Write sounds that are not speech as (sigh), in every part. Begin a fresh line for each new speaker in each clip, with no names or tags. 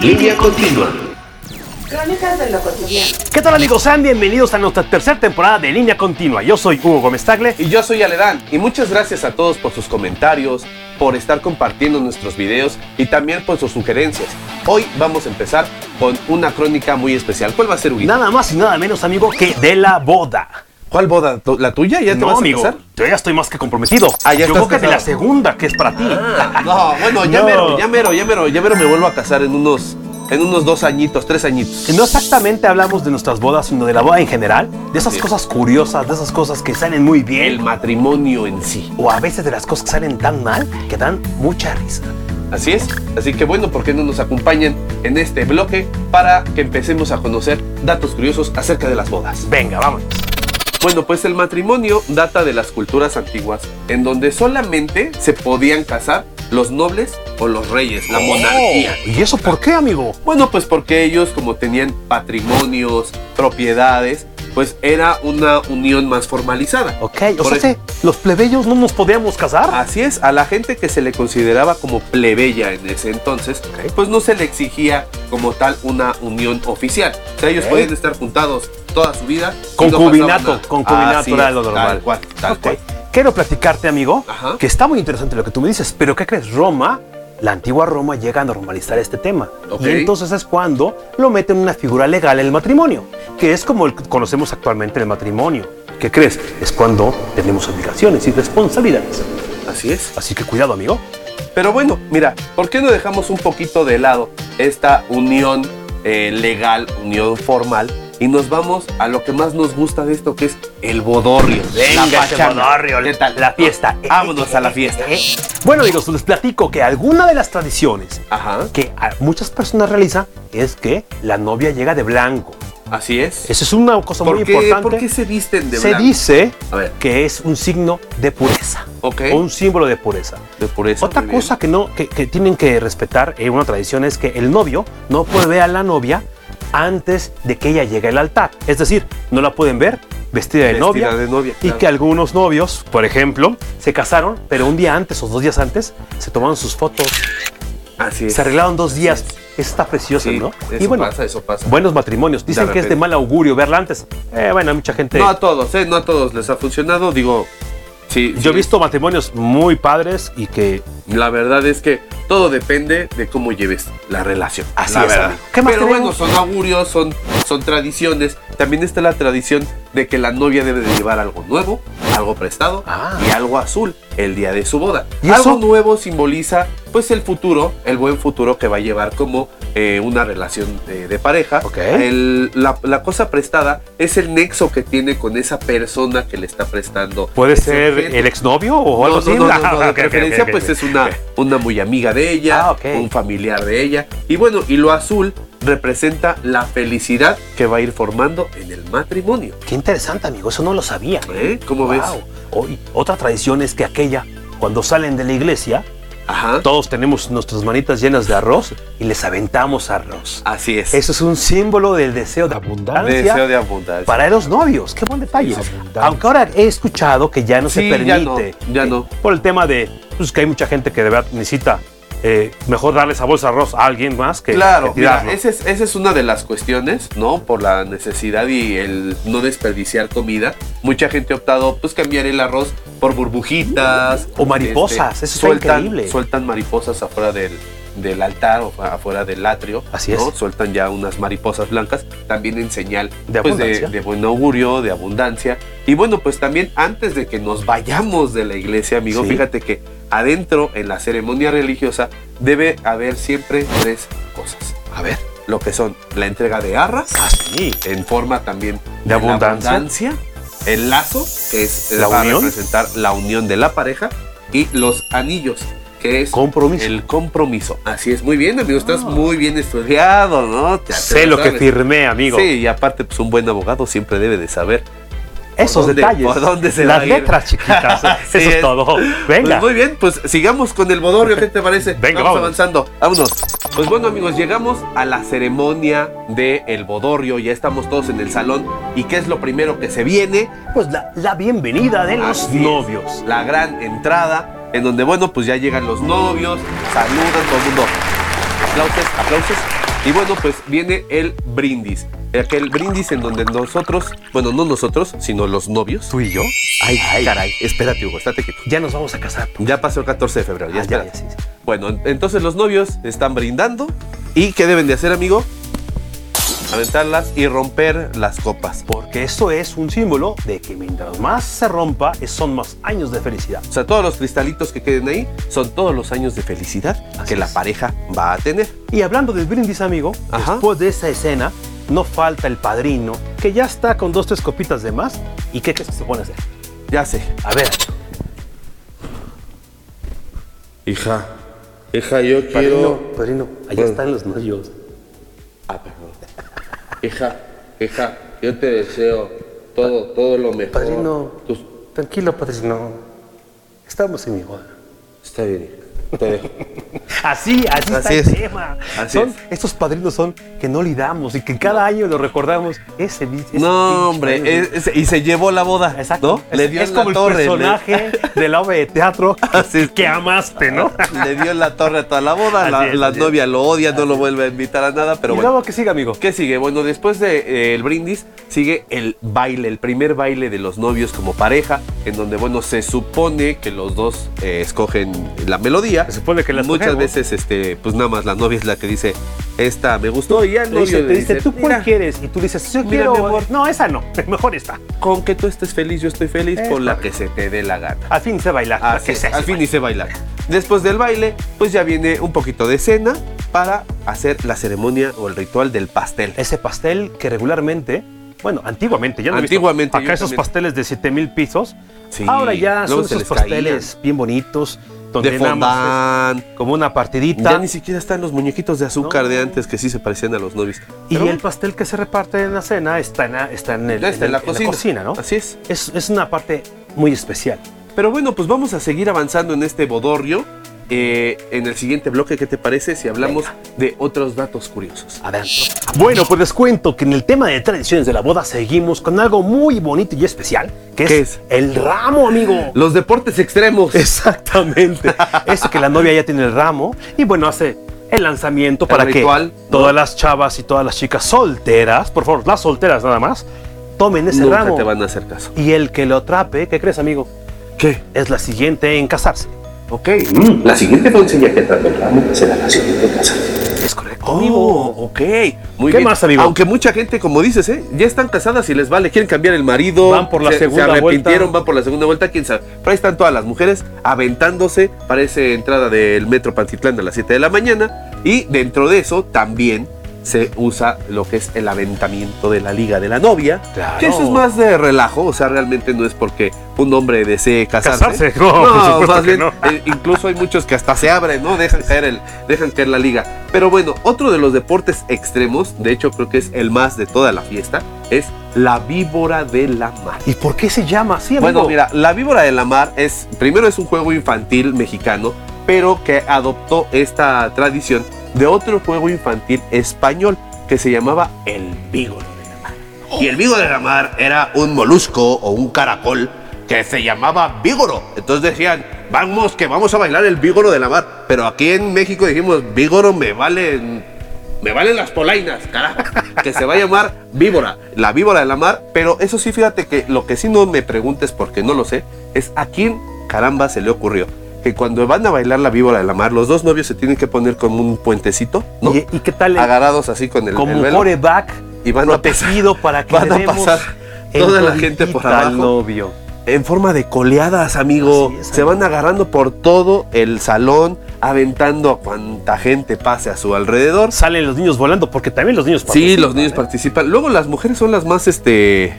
Línea continua.
Crónicas de lo cotidiano.
¿Qué tal amigos? Sean bienvenidos a nuestra tercera temporada de Línea Continua. Yo soy Hugo Gómez Tagle.
Y yo soy Aledán. Y muchas gracias a todos por sus comentarios, por estar compartiendo nuestros videos y también por sus sugerencias. Hoy vamos a empezar con una crónica muy especial. ¿Cuál va a ser, Hugo?
Nada más y nada menos, amigo, que de la boda.
¿Cuál boda? ¿Tu- ¿La tuya? ¿Ya te
No,
vas a
amigo,
casar?
yo ya estoy más que comprometido.
Ah, ya
yo creo que de la segunda, que es para ti.
No, bueno, ya
No.
mero, ya mero, ya mero, ya mero me vuelvo a casar en unos, en unos dos añitos, tres añitos.
Y No exactamente hablamos de nuestras bodas, sino de la boda en general, de esas
Sí.
cosas curiosas, de esas cosas que salen muy
El
bien,
matrimonio en sí.
o a veces de las cosas que salen tan mal que dan mucha risa.
Así es. Así que bueno, ¿por qué no nos acompañan en este bloque para que empecemos a conocer datos curiosos acerca de las bodas?
Venga, vámonos.
Bueno, pues el matrimonio data de las culturas antiguas, en donde solamente se podían casar los nobles o los reyes, la monarquía.
Oh, ¿Y eso por qué, amigo?
Bueno, pues porque ellos como tenían patrimonios, propiedades, pues era una unión más formalizada.
Ok, o
Por
sea, los plebeyos no nos podíamos casar.
Así es, a la gente que se le consideraba como plebeya en ese entonces, pues no se le exigía como tal una unión oficial. O sea, ellos
Ok.
podían estar juntados toda su vida. y no
Concubinato, concubinato
Así
era
es,
lo normal.
Tal cual, tal
Ok.
cual.
Quiero platicarte, amigo,
Ajá.
que está muy interesante lo que tú me dices, pero ¿qué crees? Roma, la antigua Roma, llega a normalizar este tema. Y entonces es cuando lo meten en una figura legal el matrimonio, que es como el que conocemos actualmente el matrimonio. ¿Qué crees? Es cuando tenemos obligaciones y responsabilidades.
Así es.
Así que cuidado, amigo.
Pero bueno, mira, ¿por qué no dejamos un poquito de lado esta unión eh, legal, unión formal? Y nos vamos a lo que más nos gusta de esto, que es el bodorrio.
Venga,
pachanga.
bodorrio,
¿Qué tal?
la fiesta.
Vámonos a la (laughs) fiesta.
Bueno, amigos, les platico que alguna de las tradiciones
Ajá,
que muchas personas realizan es que la novia llega de blanco.
así es.
Eso es una cosa muy
¿Por qué,
importante.
¿Por qué se visten de
se
blanco?
dice
A ver.
que es un signo de pureza
Ok.
o un símbolo de pureza.
De pureza,
Otra
bien.
cosa que no que, que tienen que respetar en una tradición es que el novio no puede ver a la novia antes de que ella llegue al altar. Es decir, no la pueden ver vestida de
Vestida
novia.
de novia,
Y
claro.
que algunos novios, por ejemplo, se casaron, pero un día antes o dos días antes se tomaron sus fotos,
Así es.
se arreglaron dos días.
es.
Está precioso,
Sí,
¿no?
eso
y bueno,
pasa, eso pasa.
buenos matrimonios. Dicen que es de mal augurio verla antes. Eh, bueno, mucha gente.
No a todos, ¿eh? No a todos les ha funcionado. Digo, sí.
Yo he
sí,
visto matrimonios muy padres y que
La verdad es que todo depende de cómo lleves la relación.
Así
la
es,
verdad.
amigo. ¿Qué más
Pero bueno, son augurios, son, son tradiciones. También está la tradición de que la novia debe de llevar algo nuevo, algo prestado
Ah.
y algo azul el día de su boda.
¿Y
algo
eso?
nuevo simboliza pues el futuro, el buen futuro que va a llevar como eh, una relación de, de pareja.
Ok.
El- la, la cosa prestada es el nexo que tiene con esa persona que le está prestando.
puede ser
objeto.
el exnovio o
No,
algo
no,
así.
no, no, (laughs) no, de
Ok, ok,
preferencia pues es una, una muy amiga de ella,
Ah,
un familiar de ella. Y bueno, y lo azul representa la felicidad que va a ir formando en el matrimonio.
Qué interesante, amigo. Eso no lo sabía.
¿Eh? ¿Cómo ves?
Hoy, otra tradición es que aquella, cuando salen de la iglesia,
Ajá.
todos tenemos nuestras manitas llenas de arroz y les aventamos arroz.
Así es.
Eso es un símbolo del deseo de abundancia.
Deseo de abundancia.
Para los novios, qué buen detalle. Aunque ahora he escuchado que ya no se permite.
ya no, ya no.
Por el tema de pues, que hay mucha gente que de verdad necesita eh, mejor darle esa bolsa de arroz a alguien más que,
Claro,
que
mira, esa es, esa es una de las cuestiones, ¿no? Por la necesidad y el no desperdiciar comida. Mucha gente ha optado, pues, cambiar el arroz por burbujitas.
O mariposas, eso está
sueltan,
increíble.
Sueltan mariposas afuera del, del altar o afuera del atrio.
Así
¿no?
es.
Sueltan ya unas mariposas blancas, también en señal
De
pues, de, buen augurio, de abundancia. Y bueno, pues también antes de que nos vayamos de la iglesia, amigo,
Sí.
fíjate que adentro en la ceremonia religiosa debe haber siempre tres cosas
A ver.
lo que son la entrega de arras,
Ah, sí.
en forma también
De abundancia.
abundancia, el lazo, que es
La
va
unión.
a representar la unión de la pareja, y los anillos, que es
Compromiso.
el compromiso. Así es, muy bien, amigo, estás muy bien estudiado, ¿no? Ya
Sé lo que firmé, amigo.
Sí, y aparte, pues un buen abogado siempre debe de saber.
Esos
dónde-
detalles.
por dónde se
Las
va a ir?
letras chiquitas. (laughs) Eso es todo.
Pues
Venga.
muy bien, pues sigamos con el bodorrio, ¿qué te parece?
Venga,
vamos
vámonos.
avanzando. Vámonos. Pues bueno, amigos, llegamos a la ceremonia del bodorrio. Ya estamos todos en el salón. ¿Y qué es lo primero que se viene?
Pues la, la bienvenida de los
Así es.
novios.
La gran entrada, en donde, bueno, pues ya llegan los novios, saludan todo el mundo. Aplausos, aplausos. Y bueno, pues viene el brindis. Aquel brindis en donde nosotros, bueno, no nosotros, sino los novios.
¿Tú y yo?
Ay, caray, espérate, Hugo, estate quieto.
Ya nos vamos a casar.
Ya pasó el 14 de febrero, ya
Ah, ya,
espérate.
ya, sí, sí.
Bueno, en- entonces los novios están brindando. ¿Y qué deben de hacer, amigo? Aventarlas y romper las copas.
Porque eso es un símbolo de que mientras más se rompa, son más años de felicidad.
O sea, todos los cristalitos que queden ahí son todos los años de felicidad
Así
que la pareja va a tener.
Y hablando del brindis, amigo,
Ajá.
después de esa escena, no falta el padrino, que ya está con dos, tres copitas de más. ¿Y qué crees que se pone a hacer?
Ya sé.
A ver,
Hija, hija, yo
padrino, padrino, allá
Bueno.
están los novios.
Ah, perdón. Hija, hija, yo te deseo todo, todo lo mejor.
Padrino,
Tus-
tranquilo, padrino. Estamos en mi boda.
Está bien. Te dejo. (laughs)
Así, así, está
Así
el
es.
tema.
Así
Son-
es.
Estos padrinos son que no olvidamos y que cada año lo recordamos. Ese, ese
No, hombre, es- es- y se llevó la boda.
Exacto.
¿No?
Es, es como el
torre, le-
personaje de la obra de teatro (laughs)
Así es.
que amaste, ¿no? (laughs)
Le dio en la torre a toda la boda. La,
Así es,
la
así es.
novia lo odia, no lo vuelve a invitar a nada, pero
y
bueno.
luego que siga, amigo.
¿Qué sigue? Bueno, después del brindis sigue el baile, el primer baile de los novios como pareja, en donde, bueno, se supone que los dos eh, escogen la melodía.
Se supone que la
Muchas veces, este, pues nada más la novia es la que dice, esta me gustó y ya el
Te dice,
novio
te dice, ¿tú cuál
"Mira,
quieres? Y tú dices, yo
Mira,
quiero.
mi amor.
No, esa no. (laughs) Mejor esta.
Con que tú estés feliz, yo estoy feliz,
Es
con la que se te dé la gana.
Al fin se baila.
Así
¿Qué
es,
se hace?
al fin hice bailar. Después del baile, pues ya viene un poquito de cena para hacer la ceremonia o el ritual del pastel.
Ese pastel que regularmente, bueno, antiguamente, ya no he visto.
Antiguamente,
Acá esos
también.
pasteles de 7 mil pisos.
Sí,
Ahora ya son esos
les
pasteles bien bonitos, donde
de fondant.
como una partidita.
Ya ni siquiera están los muñequitos de azúcar
No.
de antes que sí se parecían a los novios.
y
Pero
el pastel que se reparte en la cena está en, la- está en, el-
está en la cocina.
¿no?
Así es.
Es, es una parte muy especial.
Pero bueno, pues vamos a seguir avanzando en este bodorrio. Eh, en el siguiente bloque, ¿qué te parece si hablamos de otros datos curiosos?
Adentro. Bueno, pues les cuento que en el tema de tradiciones de la boda seguimos con algo muy bonito y especial, que es,
¿Qué es?
el ramo, amigo.
Los deportes extremos.
Exactamente. (laughs) Eso que la novia ya tiene el ramo y bueno, hace el lanzamiento para
ritual,
que todas las chavas y todas las chicas solteras, por favor, las solteras nada más, tomen ese
Nunca
ramo.
te van a hacer caso.
Y el que lo atrape, ¿qué crees, amigo?
¿Qué?
Es la siguiente en casarse.
Ok. la siguiente doncella que ramo será la siguiente casa.
Es correcto,
Oh,
amigo.
ok. Muy
¿Qué
bien.
más, amigo?
Aunque mucha gente, como dices, ¿eh? ya están casadas y les vale, quieren cambiar el marido.
Van por la
se,
segunda
Se arrepintieron,
vuelta.
van por la segunda vuelta, quién sabe. Pero ahí están todas las mujeres aventándose para esa entrada del metro Pantitlán a las 7 de la mañana. Y dentro de eso también se usa lo que es el aventamiento de la liga de la novia.
Claro.
Que eso es más de relajo, o sea, realmente no es porque un hombre desee casarse.
Casarse, (laughs) no, por supuesto
más
que
bien,
no.
eh, incluso hay muchos que hasta se abren, ¿no? Dejan caer, el, dejan caer la liga. Pero bueno, otro de los deportes extremos, de hecho creo que es el más de toda la fiesta, es la víbora de la mar.
¿Y por qué se llama así, amigo?
Bueno, mira, la víbora de la mar es, primero es un juego infantil mexicano, pero que adoptó esta tradición de otro juego infantil español que se llamaba el vígoro de la mar. Y el vígoro de la mar era un molusco o un caracol que se llamaba vígoro. Entonces decían, vamos que vamos a bailar el vígoro de la mar. Pero aquí en México dijimos, vígoro me valen me valen las polainas, carajo. Que se va a llamar víbora, la víbora de la mar. Pero eso sí, fíjate que lo que sí no me preguntes porque no lo sé, es a quién caramba se le ocurrió que cuando van a bailar la víbora de la mar, los dos novios se tienen que poner como un puentecito, ¿no?
¿Y, y qué tal el-
Agarrados así con el,
como
el velo.
coreback
Y van a
protegido para que
van a pasar toda la gente por abajo.
novio.
En forma de coleadas, amigo.
Es,
se
amigo.
van agarrando por todo el salón, aventando a cuanta gente pase a su alrededor.
Salen los niños volando porque también los niños
Sí,
participan,
los niños
¿eh?
participan. Luego las mujeres son las más, este,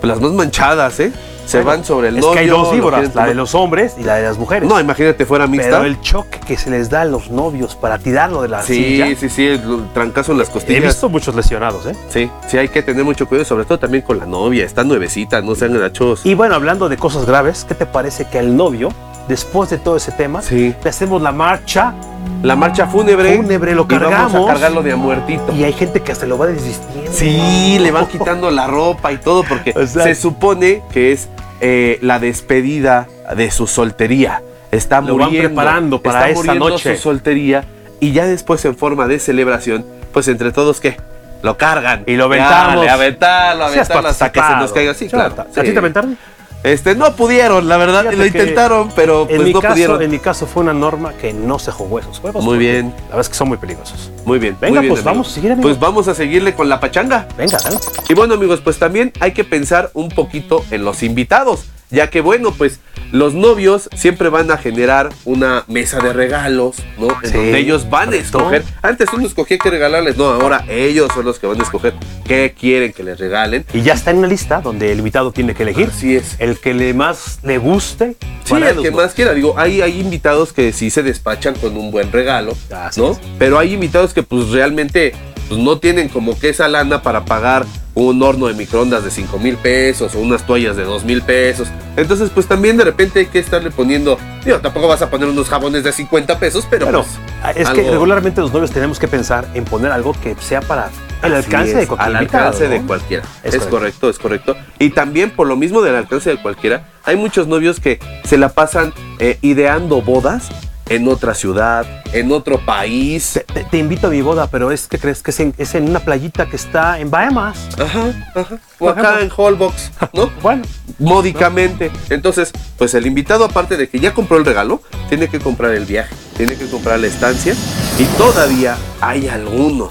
pues, las más manchadas, ¿eh? Se
Bueno,
van sobre el
es
novio.
que hay dos víboras, la de los hombres y la de las mujeres.
No, imagínate fuera mixta.
Pero el choque que se les da a los novios para tirarlo de la
Sí,
silla.
sí, sí, el trancazo en las
He
costillas.
visto muchos lesionados, ¿eh?
Sí, sí, hay que tener mucho cuidado, sobre todo también con la novia. Está nuevecita, no sean gachos.
Y bueno, hablando de cosas graves, ¿qué te parece que al novio, después de todo ese tema,
Sí.
le hacemos la marcha
La marcha fúnebre.
Fúnebre, lo
y vamos
cargamos.
a cargarlo de a muertito.
y hay gente que hasta lo va desvistiendo?
Sí, le van quitando la ropa y todo porque (laughs)
O sea-
se supone que es eh, la despedida de su soltería. Está
Lo van
muriendo.
preparando para
está
esa
muriendo
noche.
su soltería y ya después en forma de celebración pues entre todos, ¿qué? Lo cargan.
Y lo aventamos.
le aventarlo, aventarlo hasta que se nos caiga. Sí, claro.
¿A ti te aventaron?
Este, no pudieron, la verdad,
Fíjate
lo intentaron, pero
en,
pues
mi
no
caso,
pudieron.
en mi caso fue una norma que no se jugó esos juegos.
Muy bien.
La verdad es que son muy peligrosos.
Muy bien.
Venga,
muy bien,
pues vamos a seguir.
Pues vamos a seguirle con la pachanga.
Venga, ¿eh?
Y bueno amigos, pues también hay que pensar un poquito en los invitados, ya que bueno, pues los novios siempre van a generar una mesa de regalos, ¿no? En
Sí,
donde ellos van a escoger. Antes uno escogía qué regalarles, no, ahora ellos son los que van a escoger qué quieren que les regalen.
Y ya está en una lista donde el invitado tiene que elegir
Así es.
el que le más le guste.
Sí, el que más quiera. Digo, hay, hay invitados que sí se despachan con un buen regalo,
Así
¿no?
es.
Pero hay invitados que pues realmente pues, no tienen como que esa lana para pagar un horno de microondas de 5 mil pesos o unas toallas de 2 mil pesos. Entonces, pues también de repente hay que estarle poniendo, digo, tampoco vas a poner unos jabones de 50 pesos, pero
Bueno,
pues,
es que regularmente los novios tenemos que pensar en poner algo que sea para el alcance
es,
de cualquier
Al alcance de cualquiera.
Es
Es,
correcto.
correcto. es correcto. Y también por lo mismo del alcance de cualquiera, hay muchos novios que se la pasan eh, ideando bodas en otra ciudad, en otro país.
Te, te- te invito a mi boda, pero es que crees que es en, es en una playita que está en Bahamas.
Ajá, ajá. O acá en. Holbox, ¿no? (laughs)
Bueno,
Módicamente. Entonces, pues el invitado, aparte de que ya compró el regalo, tiene que comprar el viaje, tiene que comprar la estancia. Y todavía hay algunos,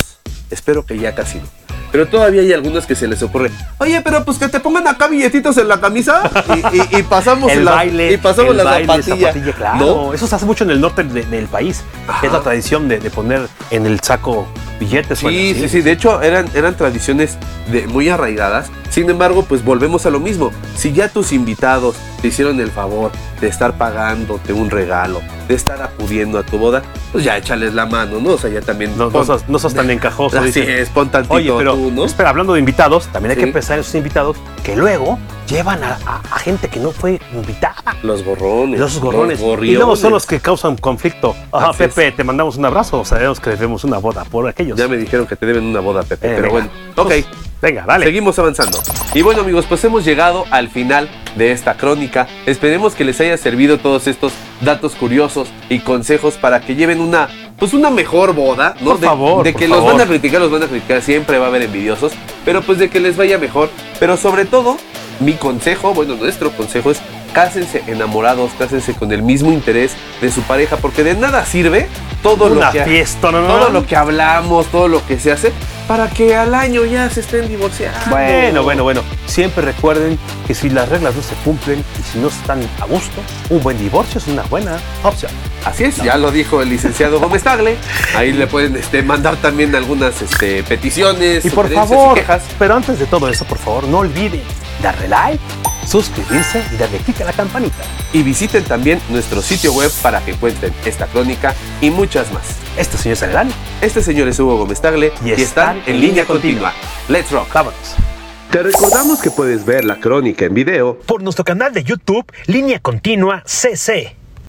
espero que ya casi no. Pero todavía hay algunos que se les ocurre, oye, pero pues que te pongan acá billetitos en la camisa y, y- y pasamos
el
la,
baile,
y pasamos
el
la
baile,
zapatilla.
zapatilla, claro.
¿no?
Eso se hace mucho en el norte de- del país.
Ajá.
Es la tradición de, de poner en el saco billetes. bueno,
Sí, sí, sí. De hecho, eran, eran tradiciones de, muy arraigadas. Sin embargo, pues volvemos a lo mismo. Si ya tus invitados te hicieron el favor de estar pagándote un regalo, de estar acudiendo a tu boda, pues ya échales la mano, ¿no? O sea, ya también.
No, no
pon-
sos, no sos tan (laughs) encajoso.
Así
dice.
es, pon tantito
Oye, pero
tú, ¿no?
espera, hablando de invitados, también hay
Sí.
que pensar en esos invitados que luego llevan a, a- a gente que no fue invitada.
Los gorrones.
Los gorrones. y luego son los que causan conflicto. Ajá,
Así es.
Pepe, te mandamos un abrazo. Sabemos que debemos una boda por aquellos.
Ya me dijeron que te deben una boda, Pepe.
Eh,
pero
venga.
bueno, ok.
Pues, venga, dale.
Seguimos avanzando. Y bueno amigos, pues hemos llegado al final de esta crónica. Esperemos que les haya servido todos estos datos curiosos y consejos para que lleven una pues una mejor boda, ¿no?
Por
de,
favor,
de
por
que los
favor.
van a criticar, los van a criticar, siempre va a haber envidiosos, pero pues de que les vaya mejor. Pero sobre todo, mi consejo, bueno, nuestro consejo es cásense enamorados, cásense con el mismo interés de su pareja, porque de nada sirve todo
una
lo que
fiesta, no, no,
todo
no.
lo que hablamos, todo lo que se hace, para que al año ya se estén divorciando.
Bueno, bueno, bueno. Siempre recuerden que si las reglas no se cumplen y si no están a gusto, un buen divorcio es una buena opción.
Así es, ya lo dijo el licenciado Gómez Tagle. Ahí le pueden este, mandar también algunas este, peticiones,
Y por favor,
y quejas.
pero antes de todo eso, por favor, no olviden darle like, suscribirse y darle clic a la campanita.
Y visiten también nuestro sitio web para que cuenten esta crónica y muchas más.
Este señor Salerán,
Este señor es Hugo Gómez Tagle
Y
y, están en línea continua. Let's rock.
vámonos.
Te recordamos que puedes ver la crónica en video
por nuestro canal de YouTube Línea Continua CC.